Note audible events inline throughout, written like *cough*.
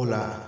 Hola,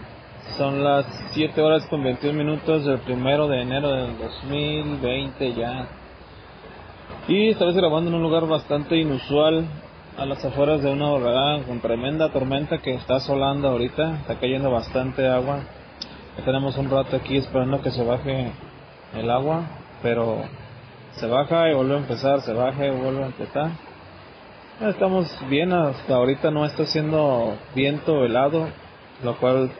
Son las 7 horas con 21 minutos del primero de enero del 2020 ya. Y estamos grabando en un lugar bastante inusual, a las afueras de una borrada con tremenda tormenta que está asolando ahorita, está cayendo bastante agua. Ya tenemos un rato aquí esperando que se baje el agua, pero se baja y vuelve a empezar, se baja y vuelve a empezar. Estamos bien, hasta ahorita no está haciendo viento helado, lo cual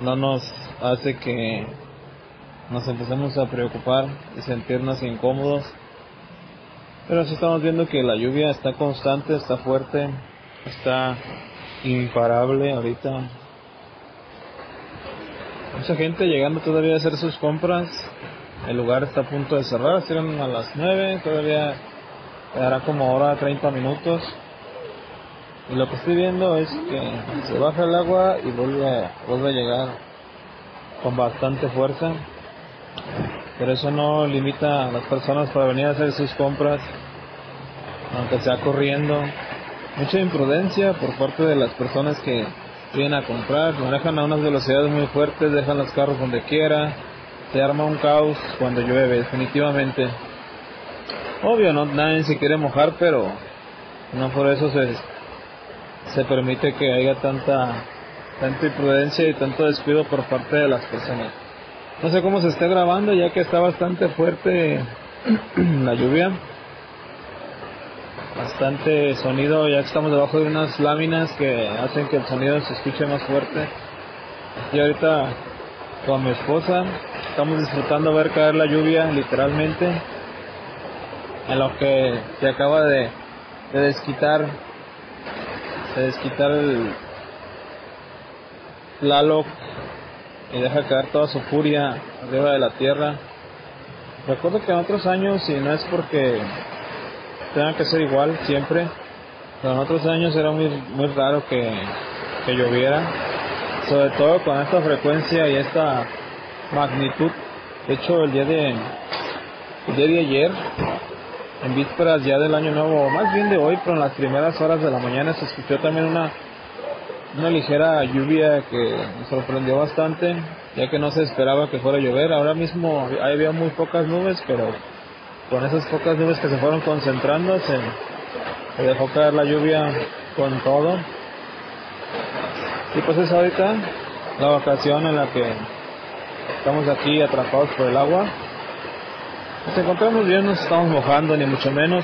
no nos hace que nos empecemos a preocupar y sentirnos incómodos. Pero sí estamos viendo que la lluvia está constante, está fuerte, está imparable ahorita. Mucha gente llegando todavía a hacer sus compras. El lugar está a punto de cerrar, cierran a las 9, todavía quedará como hora 30 minutos. Y lo que estoy viendo es que se baja el agua y vuelve, vuelve a llegar con bastante fuerza. Pero eso no limita a las personas para venir a hacer sus compras, aunque sea corriendo. Mucha imprudencia por parte de las personas que vienen a comprar, manejan a unas velocidades muy fuertes, dejan los carros donde quiera, se arma un caos cuando llueve, definitivamente. Obvio, no nadie se quiere mojar, pero no por eso se se permite que haya tanta, tanta imprudencia y tanto descuido por parte de las personas. No sé cómo se esté grabando ya que está bastante fuerte *clears throat* la lluvia. Bastante sonido, ya que estamos debajo de unas láminas que hacen que el sonido se escuche más fuerte. Y ahorita con mi esposa estamos disfrutando ver caer la lluvia literalmente. En lo que se acaba de, de desquitar de desquitar el Tlaloc y deja caer toda su furia arriba de la tierra. Recuerdo que en otros años, y no es porque tenga que ser igual siempre, pero en otros años era muy, muy raro que, que lloviera, sobre todo con esta frecuencia y esta magnitud. De hecho, el día de, el día de ayer en vísperas ya del año nuevo, más bien de hoy, pero en las primeras horas de la mañana se escuchó también una, una ligera lluvia que sorprendió bastante, ya que no se esperaba que fuera a llover. Ahora mismo había muy pocas nubes, pero con esas pocas nubes que se fueron concentrando se, se dejó caer la lluvia con todo. Y pues es ahorita la vacación en la que estamos aquí atrapados por el agua nos encontramos bien, no nos estamos mojando ni mucho menos,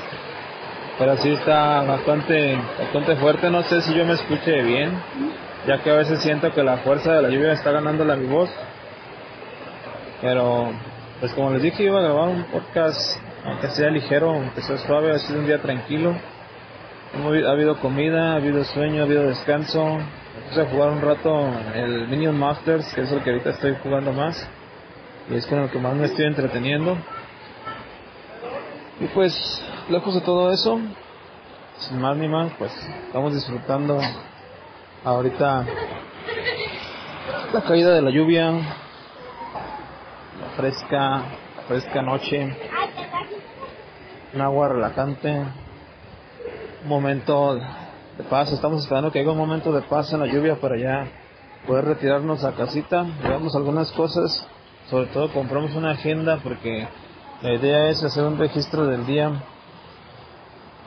pero sí está bastante, bastante fuerte, no sé si yo me escuche bien, ya que a veces siento que la fuerza de la lluvia está ganando la mi voz, pero pues como les dije iba a grabar un podcast, aunque sea ligero, aunque sea suave, ha sido un día tranquilo, ha habido comida, ha habido sueño, ha habido descanso, puse a jugar un rato el Minion Masters, que es el que ahorita estoy jugando más, y es con el que más me estoy entreteniendo. Y pues, lejos de todo eso, sin más ni más, pues estamos disfrutando ahorita la caída de la lluvia, la fresca, fresca noche, un agua relajante, un momento de paz. Estamos esperando que haya un momento de paz en la lluvia para ya poder retirarnos a casita. Llevamos algunas cosas, sobre todo compramos una agenda porque la idea es hacer un registro del día,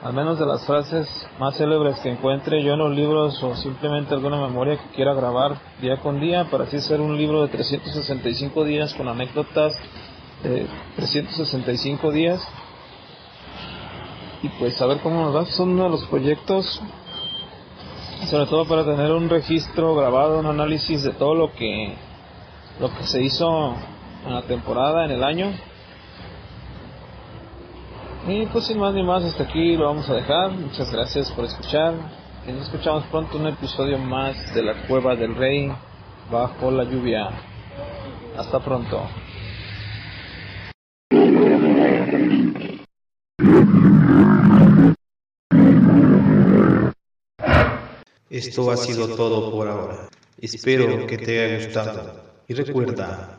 al menos de las frases más célebres que encuentre yo en los libros o simplemente alguna memoria que quiera grabar día con día para así hacer un libro de 365 días con anécdotas de 365 días y pues a ver cómo nos va. Son uno de los proyectos, sobre todo para tener un registro grabado, un análisis de todo lo que, lo que se hizo en la temporada, en el año. Y pues sin más ni más, hasta aquí lo vamos a dejar. Muchas gracias por escuchar. Y nos escuchamos pronto un episodio más de la Cueva del Rey bajo la lluvia. Hasta pronto. Esto ha sido todo por ahora. Espero que te haya gustado. Y recuerda